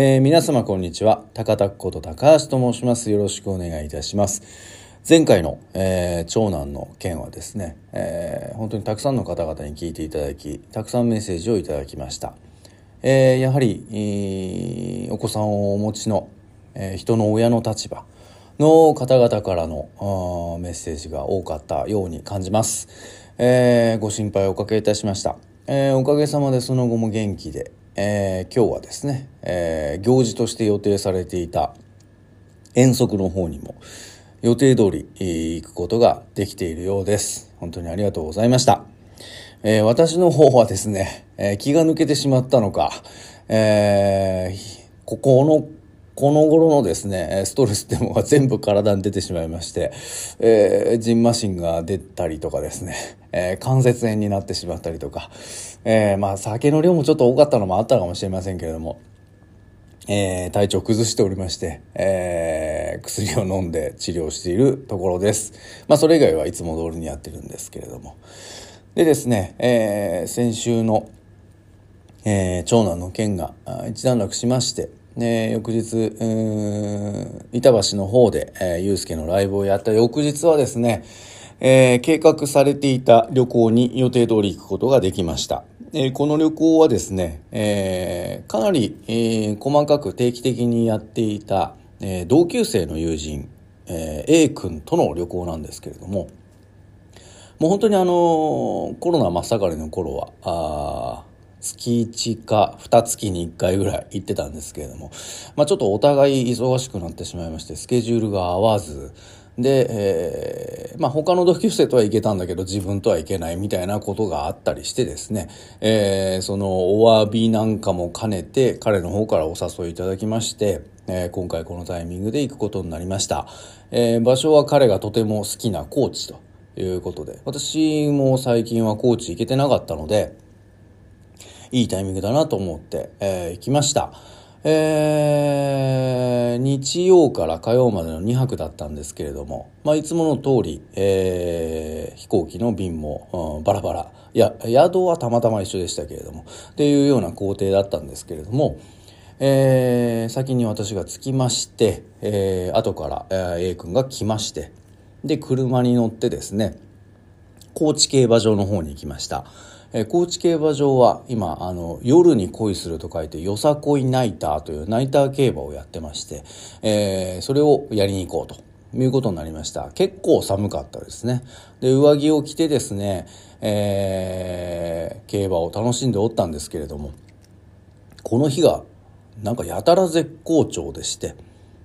えー、皆様こんにちは。高田こと高橋と申します。よろしくお願いいたします。前回の、えー、長男の件はですね、えー、本当にたくさんの方々に聞いていただき、たくさんメッセージをいただきました。えー、やはり、お子さんをお持ちの、えー、人の親の立場の方々からのメッセージが多かったように感じます。えー、ご心配おかけいたしました。えー、おかげさまでその後も元気で、えー、今日はですね、えー、行事として予定されていた遠足の方にも予定通り行くことができているようです。本当にありがとうございました。えー、私の方はですね、えー、気が抜けてしまったのか、えー、ここのこの頃のですね、ストレスってものが全部体に出てしまいまして、えー、ジンマシンが出たりとかですね、えー、関節炎になってしまったりとか、えー、まあ酒の量もちょっと多かったのもあったかもしれませんけれども、えー、体調崩しておりまして、えー、薬を飲んで治療しているところです。まあそれ以外はいつも通りにやってるんですけれども。でですね、えー、先週の、えー、長男の件が一段落しまして、ね、翌日、うん板橋の方で、えー、ゆうすけのライブをやった翌日はですね、えー、計画されていた旅行に予定通り行くことができました。えー、この旅行はですね、えー、かなり、えー、細かく定期的にやっていた、えー、同級生の友人、えー、A 君との旅行なんですけれども、もう本当にあのコロナ真っ盛りの頃は、あ月1か2月に1回ぐらい行ってたんですけれども、まあ、ちょっとお互い忙しくなってしまいましてスケジュールが合わず。で、えー、まあ、他の同級生とは行けたんだけど自分とは行けないみたいなことがあったりしてですね、えー、そのお詫びなんかも兼ねて彼の方からお誘いいただきまして、えー、今回このタイミングで行くことになりました、え場所は彼がとても好きな高知ということで私も最近は高知行けてなかったのでいいタイミングだなと思って、えー、行きました。えー、日曜から火曜までの2泊だったんですけれども、まあ、いつもの通り、えー、飛行機の便も、うん、バラバラ。いや、宿はたまたま一緒でしたけれども、っていうような工程だったんですけれども、えー、先に私が着きまして、えー、後から、えー、A 君が来まして、で、車に乗ってですね、高知競馬場の方に行きました。え、高知競馬場は今あの夜に恋すると書いてよさこいナイターというナイター競馬をやってまして、えー、それをやりに行こうと。いうことになりました。結構寒かったですね。で上着を着てですね、えー、競馬を楽しんでおったんですけれどもこの日がなんかやたら絶好調でして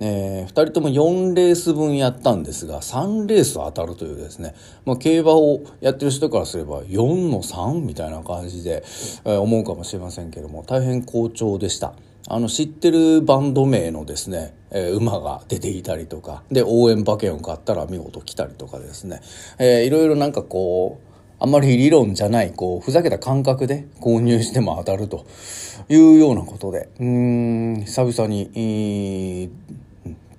えー、2人とも4レース分やったんですが3レース当たるというですね、まあ、競馬をやってる人からすれば4の3みたいな感じで、えー、思うかもしれませんけども大変好調でした。あの知ってるバンド名のですね、えー、馬が出ていたりとかで応援馬券を買ったら見事来たりとかですね、えー、いろいろなんかこうあまり理論じゃない、こう、ふざけた感覚で購入しても当たるというようなことで、うん、久々に、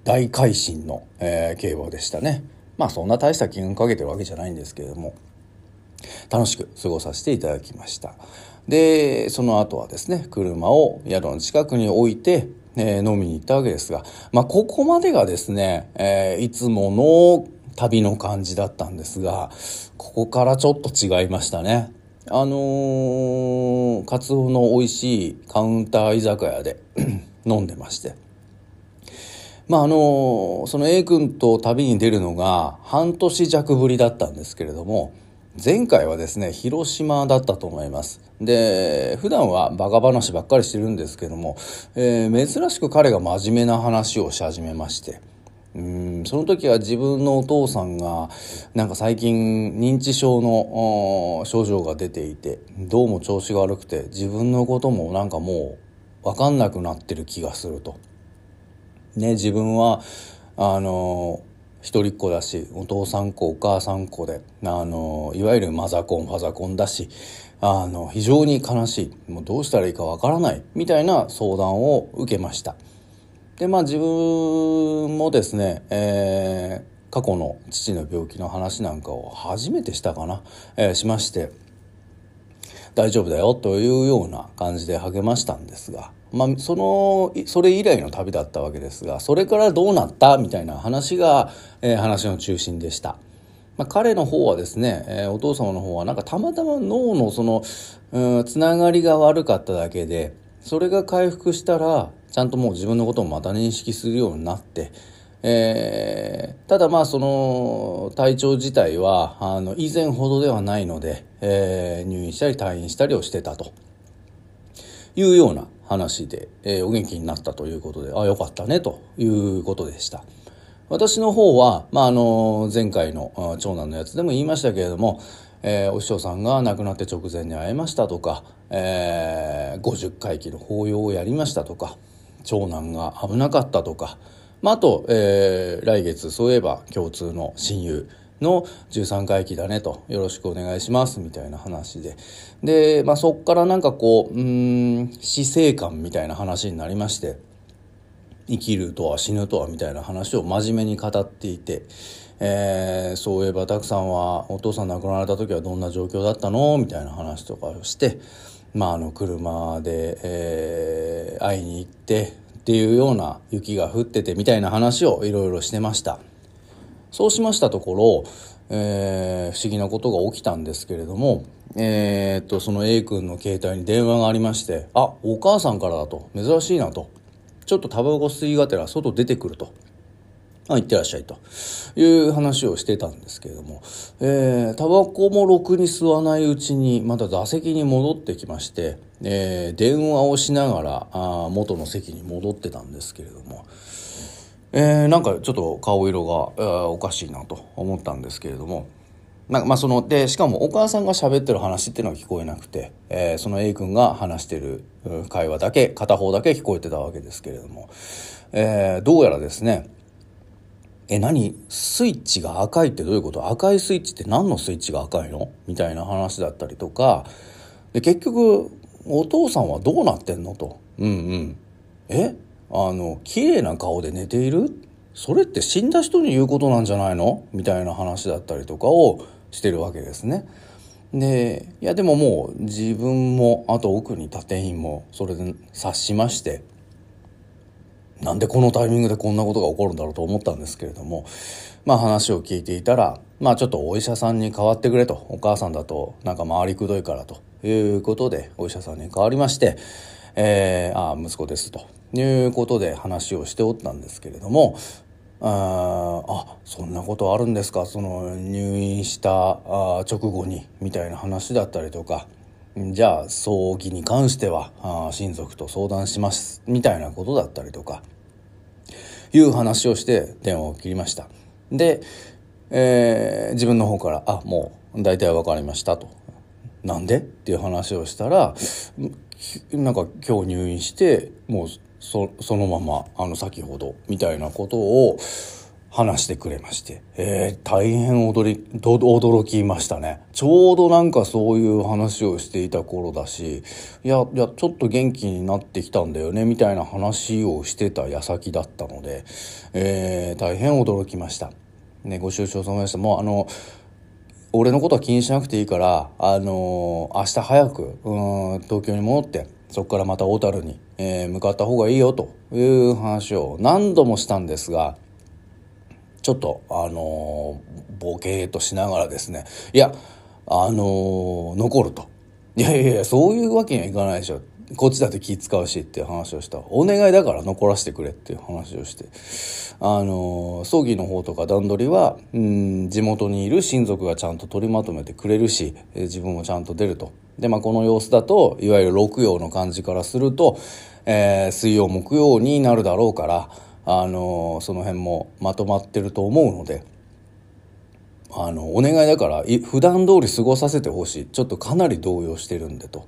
大改新の、えー、競馬でしたね。まあそんな大した金運かけてるわけじゃないんですけれども、楽しく過ごさせていただきました。で、その後はですね、車を宿の近くに置いて、えー、飲みに行ったわけですが、まあここまでがですね、えー、いつもの旅の感じだったんですが、ここからちょっと違いましたね。あのー、カツオの美味しいカウンター居酒屋で 飲んでまして。まああのその A 君と旅に出るのが半年弱ぶりだったんですけれども前回はですね広島だったと思いますで普段はバカ話ばっかりしてるんですけども、えー、珍しく彼が真面目な話をし始めましてうんその時は自分のお父さんがなんか最近認知症の症状が出ていてどうも調子が悪くて自分のこともなんかもう分かんなくなってる気がすると。ね、自分は、あの、一人っ子だし、お父さん子、お母さん子で、あの、いわゆるマザコン、ファザコンだし、あの、非常に悲しい。もうどうしたらいいかわからない。みたいな相談を受けました。で、まあ自分もですね、えー、過去の父の病気の話なんかを初めてしたかな、えー、しまして、大丈夫だよというような感じで励ましたんですが、まあ、そのそれ以来の旅だったわけですがそれからどうなったみたいな話が、えー、話の中心でした。まあ、彼の方はですね、えー、お父様の方はなんかたまたま脳のその、うん、つながりが悪かっただけでそれが回復したらちゃんともう自分のことをまた認識するようになって、えー、ただまあその体調自体はあの以前ほどではないので、えー、入院したり退院したりをしてたというような話で、えー、お元気になったということでああよかったねということでした。私の方は、まあ、あの前回の長男のやつでも言いましたけれども、えー、お師匠さんが亡くなって直前に会えましたとか、えー、50回忌の法要をやりましたとか長男が危なかったとかまあ、あと、えー、来月そういえば共通の親友の13回忌だねとよろしくお願いしますみたいな話で。で、まあ、そっからなんかこううん死生観みたいな話になりまして生きるとは死ぬとはみたいな話を真面目に語っていて、えー、そういえばたくさんはお父さん亡くなられた時はどんな状況だったの？みたいな話とかをして、まあ、あの車で、えー、会いに行ってっていうような雪が降っててみたいな話をいろいろしてました。そうしましたところ、えー、不思議なことが起きたんですけれどもえー、っとその A 君の携帯に電話がありましてあお母さんからだと。珍しいなと。ちょっとタバコ吸いがてら外出てくると。あ、行ってらっしゃいと。いう話をしてたんですけれども、えー、タバコもろくに吸わないうちにまた座席に戻ってきまして、えー、電話をしながらあ元の席に戻ってたんですけれども、えー、なんかちょっと顔色がおかしいなと思ったんですけれども、なんかまあそのでしかもお母さんが喋ってる話っていうのは聞こえなくて、えー、その A 君が話してる会話だけ片方だけ聞こえてたわけですけれども、えー、どうやらですねえ、何？スイッチが赤いってどういうこと？赤いスイッチって何のスイッチが赤いの？みたいな話だったりとか、で、結局、お父さんはどうなってんのと。うんうん。え？あの、綺麗な顔で寝ている？それって死んだ人に言うことなんじゃないの？みたいな話だったりとかをしてるわけですね。で、いやでももう自分も、あと奥に立員もそれで察しまして、なんでこのタイミングでこんなことが起こるんだろうと思ったんですけれども、まあ話を聞いていたら、まあちょっとお医者さんに代わってくれと、お母さんだとなんか回りくどいからということで、お医者さんに代わりまして、えー、ああ、息子ですということで話をしておったんですけれども、ああそんなことあるんですか？その入院した直後にみたいな話だったりとか。じゃあ葬儀に関してはあ親族と相談しますみたいなことだったりとか。いう話をして電話を切りました。で、えー、自分の方から「あもう大体分かりました」と「なんで?」っていう話をしたらなんか今日入院してもうそのままあの先ほどみたいなことを話してくれまして、えー、大変驚り驚きましたねちょうどなんかそういう話をしていた頃だしいやいやちょっと元気になってきたんだよねみたいな話をしてた矢先だったので、えー、大変驚きました。ね、ご愁傷様でしたもうあの俺のことは気にしなくていいから、あのー、明日早くうん東京に戻ってそこからまた小樽に、えー、向かった方がいいよという話を何度もしたんですがちょっと、あのー、ボケーとしながらですね、いや、あのー、残ると。いやいやいや、そういうわけにはいかないでしょ。こっちだって気使うしっていう話をした。お願いだから残らせてくれっていう話をして。あの、葬儀の方とか段取りは、うん、地元にいる親族がちゃんと取りまとめてくれるし、自分もちゃんと出ると。で、まあ、この様子だと、いわゆる六曜の感じからすると、えー、水曜、木曜になるだろうから、あのその辺もまとまってると思うのであのお願いだから普段通り過ごさせてほしいちょっとかなり動揺してるんでと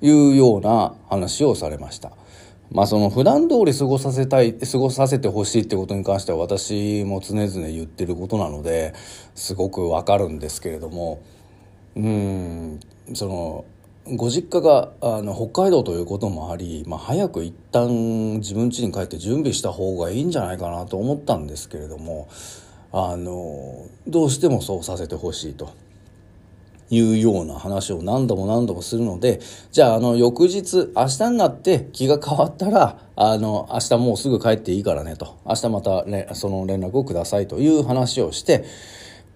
いうような話をされました。まあその普段通り過ごさせたい過ごさせてほしいってことに関しては私も常々言ってることなのですごくわかるんですけれどもうんそのご実家があの北海道ということもあり、まあ、早く一旦自分家に帰って準備した方がいいんじゃないかなと思ったんですけれどもあのどうしてもそうさせてほしいというような話を何度も何度もするので、じゃあ、あの、翌日、明日になって気が変わったら、あの、明日もうすぐ帰っていいからねと、明日また、ね、その連絡をくださいという話をして、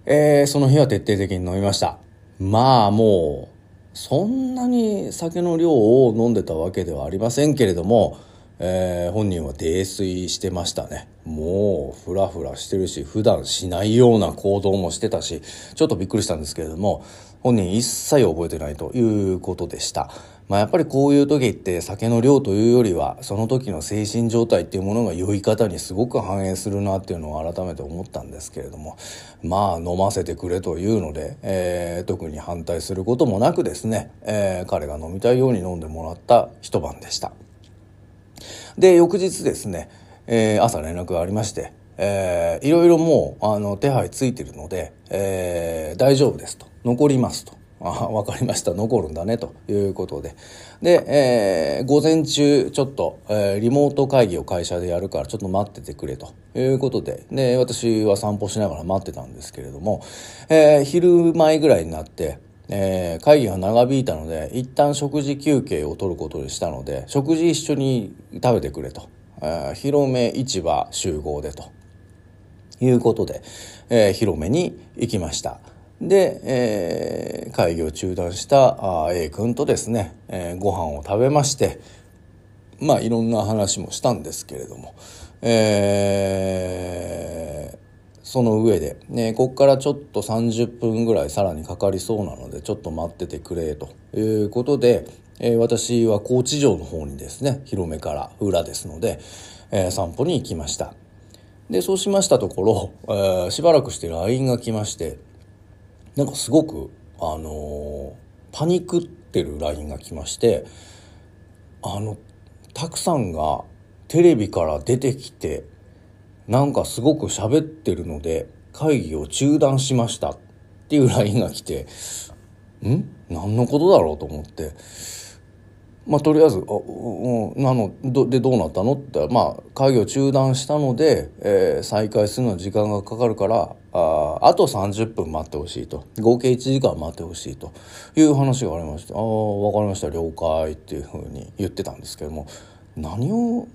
えー、その日は徹底的に飲みました。まあ、もう、そんなに酒の量を飲んでたわけではありませんけれども、えー、本人は泥酔してましたね。もう、ふらふらしてるし、普段しないような行動もしてたし、ちょっとびっくりしたんですけれども、本人一切覚えてないということでした。まあ、やっぱりこういう時って酒の量というよりは、その時の精神状態っていうものが酔い方にすごく反映するなっていうのを改めて思ったんですけれども、まあ、飲ませてくれというので、えー、特に反対することもなくですね、えー、彼が飲みたいように飲んでもらった一晩でした。で、翌日ですね、えー、朝連絡がありまして、えー、いろいろもう、あの、手配ついてるので、えー、大丈夫ですと。残りますと。あ、わかりました。残るんだね。ということで。で、えー、午前中、ちょっと、えー、リモート会議を会社でやるから、ちょっと待っててくれということで、で、私は散歩しながら待ってたんですけれども、えー、昼前ぐらいになって、えー、会議が長引いたので、一旦食事休憩を取ることにしたので、食事一緒に食べてくれと。えー、広め市場集合でと。いうことで、えー、広めに行きました。で、えー、会議を中断したあ A 君とですね、えー、ご飯を食べまして、まあいろんな話もしたんですけれども、えー、その上で、ね、こっからちょっと30分ぐらいさらにかかりそうなので、ちょっと待っててくれということで、えー、私は高知城の方にですね、広めから裏ですので、えー、散歩に行きました。で、そうしましたところ、えー、しばらくして LINE が来まして、なんかすごく、あの、パニクってるラインが来まして、あの、たくさんがテレビから出てきて、なんかすごく喋ってるので、会議を中断しましたっていう LINE が来て、ん？何のことだろうと思って、まあ、とりあえず、あ、うん、なの、ど、で、どうなったのって、まあ、会議を中断したので、えー、再開するのに時間がかかるから、ああと30分待ってほしいと。合計1時間待ってほしいと。いう話がありまして、ああ、わかりました、了解っていうふうに言ってたんですけども、何を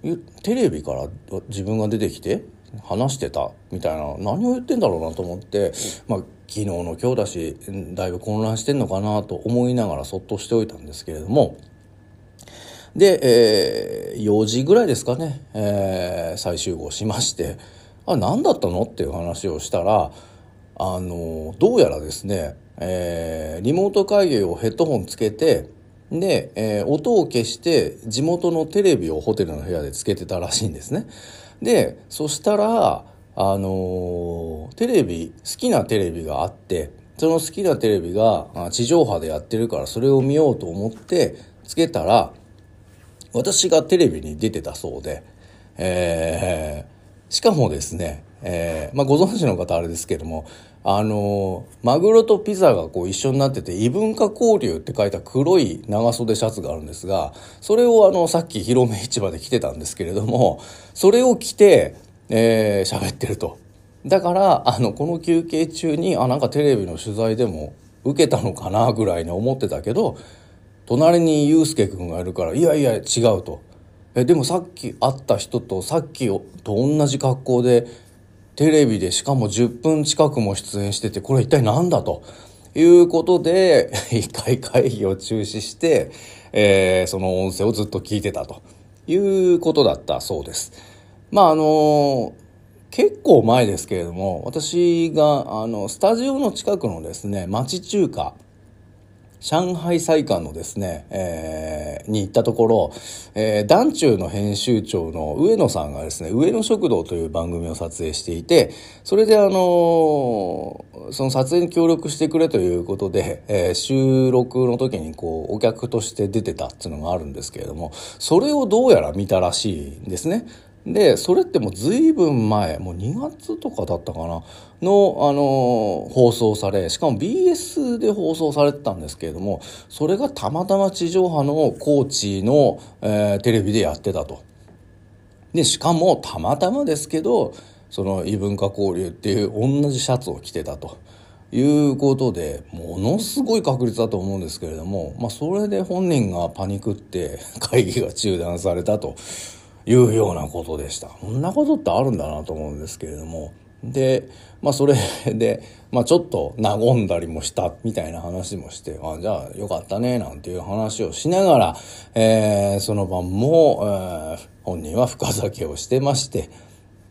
テレビから自分が出てきて話してた？みたいな、何を言ってんだろうなと思って、まあ、昨日の今日だし、だいぶ混乱してんのかなと思いながらそっとしておいたんですけれども、で、えー、4時ぐらいですかね、えー、再集合しまして、あ、何だったのっていう話をしたら、あの、どうやらですね、えー、リモート会議をヘッドホンつけて、で、えー、音を消して地元のテレビをホテルの部屋でつけてたらしいんですね。で、そしたら、あのー、テレビ、好きなテレビがあって、その好きなテレビが地上波でやってるからそれを見ようと思ってつけたら、私がテレビに出てたそうで、えー、しかもですね、えー、まあ、ご存知の方あれですけども、あのー、マグロとピザがこう一緒になってて、異文化交流って書いた黒い長袖シャツがあるんですが、それをあの、さっき広め市場で着てたんですけれども、それを着て、えー、喋ってると。だから、あの、この休憩中に、あ、なんかテレビの取材でも受けたのかなぐらいに思ってたけど、隣に祐介君がいるから、いやいや違うと。え、でもさっき会った人とさっきと同じ格好で、テレビでしかも10分近くも出演してて、これ一体何だと。いうことで、一回会議を中止して、えー、その音声をずっと聞いてたということだったそうです。まああの結構前ですけれども、私が、あの、スタジオの近くのですね、町中華、上海祭館のですね、えー、に行ったところ、えー、団中の編集長の上野さんがですね、上野食堂という番組を撮影していて、それであのー、その撮影に協力してくれということで、えー、収録の時にこう、お客として出てたっていうのがあるんですけれども、それをどうやら見たらしいんですね。で、それってもう随分前、もう2月とかだったかな、の、あの、放送され、しかも BS で放送されてたんですけれども、それがたまたま地上波の高知の、えー、テレビでやってたと。で、しかもたまたまですけど、その異文化交流っていう同じシャツを着てたと。いうことでものすごい確率だと思うんですけれども、まあ、それで本人がパニクって会議が中断されたというようなことでした。こんなことってあるんだなと思うんですけれども。で、まあそれで、まあちょっと和んだりもしたみたいな話もして、あじゃあよかったねなんていう話をしながら、えー、その晩も、えー、本人は深酒をしてまして、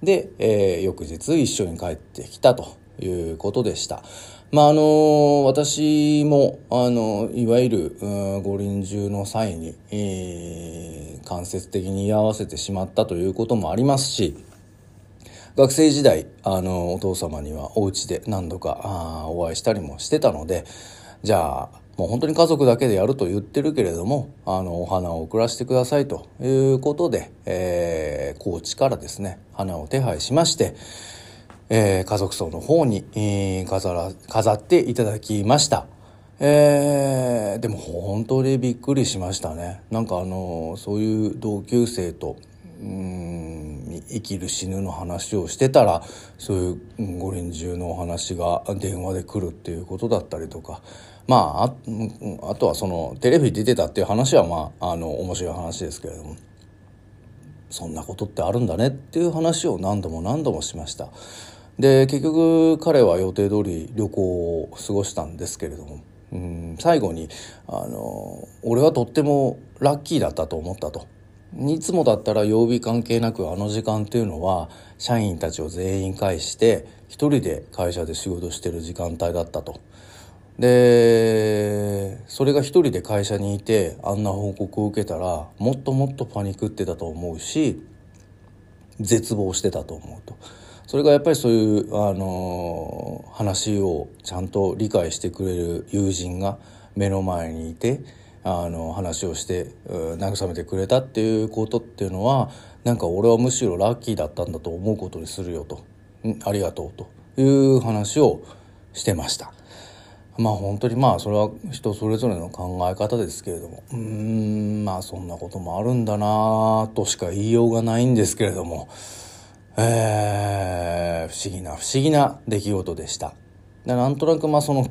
で、えー、翌日一緒に帰ってきたということでした。まああの私もあのいわゆる五輪中の際に、えー、間接的に居合わせてしまったということもありますし学生時代あのお父様にはお家で何度かあお会いしたりもしてたのでじゃあもう本当に家族だけでやると言ってるけれどもあのお花を送らせてくださいということで、えー、高知からですね花を手配しまして、えー、家族葬の方に、えー、飾ら飾っていただきました。えー、でも本当にびっくりしましたね。なんかあのそういう同級生とうん生きる死ぬの話をしてたらそういう五輪中のお話が電話で来るっていうことだったりとかまああとはそのテレビ出てたっていう話はまああの面白い話ですけれどもそんなことってあるんだねっていう話を何度も何度もしました。で結局彼は予定通り旅行を過ごしたんですけれどもうん最後にあの「俺はとってもラッキーだったと思った」と。いつもだったら曜日関係なくあの時間っていうのは社員たちを全員介して一人で会社で仕事してる時間帯だったと。でそれが一人で会社にいてあんな報告を受けたらもっともっとパニクってたと思うし絶望してたと思うと。それがやっぱりそういうあの話をちゃんと理解してくれる友人が目の前にいてあの話をして慰めてくれたっていうことっていうのはなんか俺はむしろラッキーだったんだと思うことにするよと。ありがとうという話をしてました。まあ本当にまあそれは人それぞれの考え方ですけれども。うーんまあそんなこともあるんだなとしか言いようがないんですけれども。えー、不思議な不思議な出来事でした。なんとなくまあその、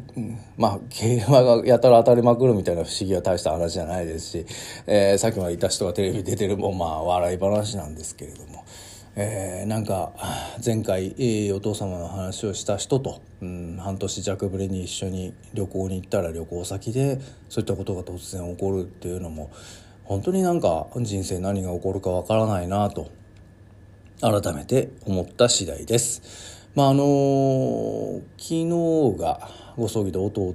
まあ、競馬がやたら当たりまくるみたいな不思議は大した話じゃないですし、えー、さっきまでいた人がテレビ出てるもまあ笑い話なんですけれども、えー、なんか前回、え、お父様の話をした人と、うん、半年弱ぶりに一緒に旅行に行ったら旅行先でそういったことが突然起こるっていうのも本当になんか人生何が起こるかわからないなと改めて思った次第です。まああの昨日がご葬儀で弟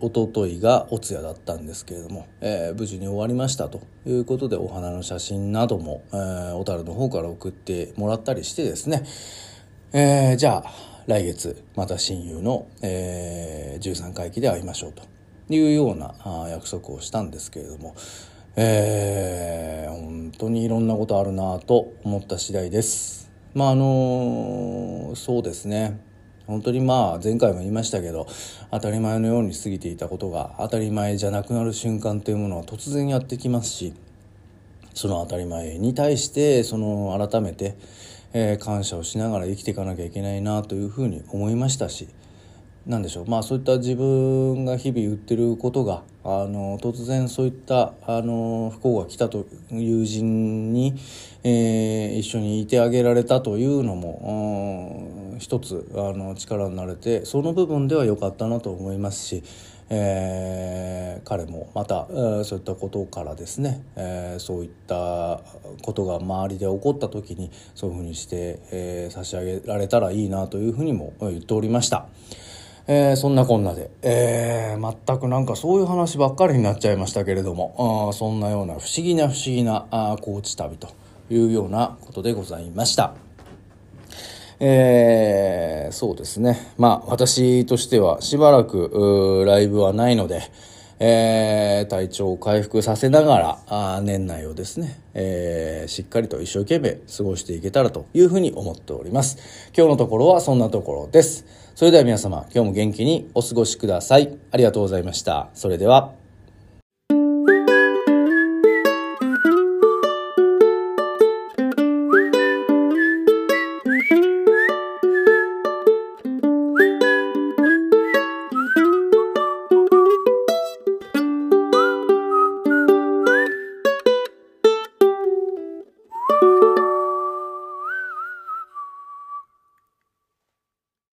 おとといがお通夜だったんですけれども、えー、無事に終わりましたということでお花の写真なども、えー、小樽の方から送ってもらったりしてですね、えー、じゃあ来月また親友の、えー、13回忌で会いましょうというような約束をしたんですけれども、えー、本当にいろんなことあるなと思った次第です。まああのそうですね本当にまあ前回も言いましたけど当たり前のように過ぎていたことが当たり前じゃなくなる瞬間というものは突然やってきますしその当たり前に対してその改めて、えー、感謝をしながら生きていかなきゃいけないなというふうに思いましたし何でしょうまあそういった自分が日々言ってることがあの突然そういったあの不幸が来たと友人に、えー、一緒にいてあげられたというのも、うん、一つあの力になれてその部分では良かったなと思いますし、えー、彼もまた、えー、そういったことからですね、えー、そういったことが周りで起こった時にそういうふうにして、えー、差し上げられたらいいなというふうにも言っておりました。えー、そんなこんなで、えー、全くなんかそういう話ばっかりになっちゃいましたけれども、あそんなような不思議な不思議なあ高知旅というようなことでございました。えー、そうですね。まあ、私としてはしばらく、ライブはないので、えー、体調を回復させながら、あ年内をですね、えー、しっかりと一生懸命過ごしていけたらというふうに思っております。今日のところはそんなところです。それでは皆様、今日も元気にお過ごしください。ありがとうございました。それでは。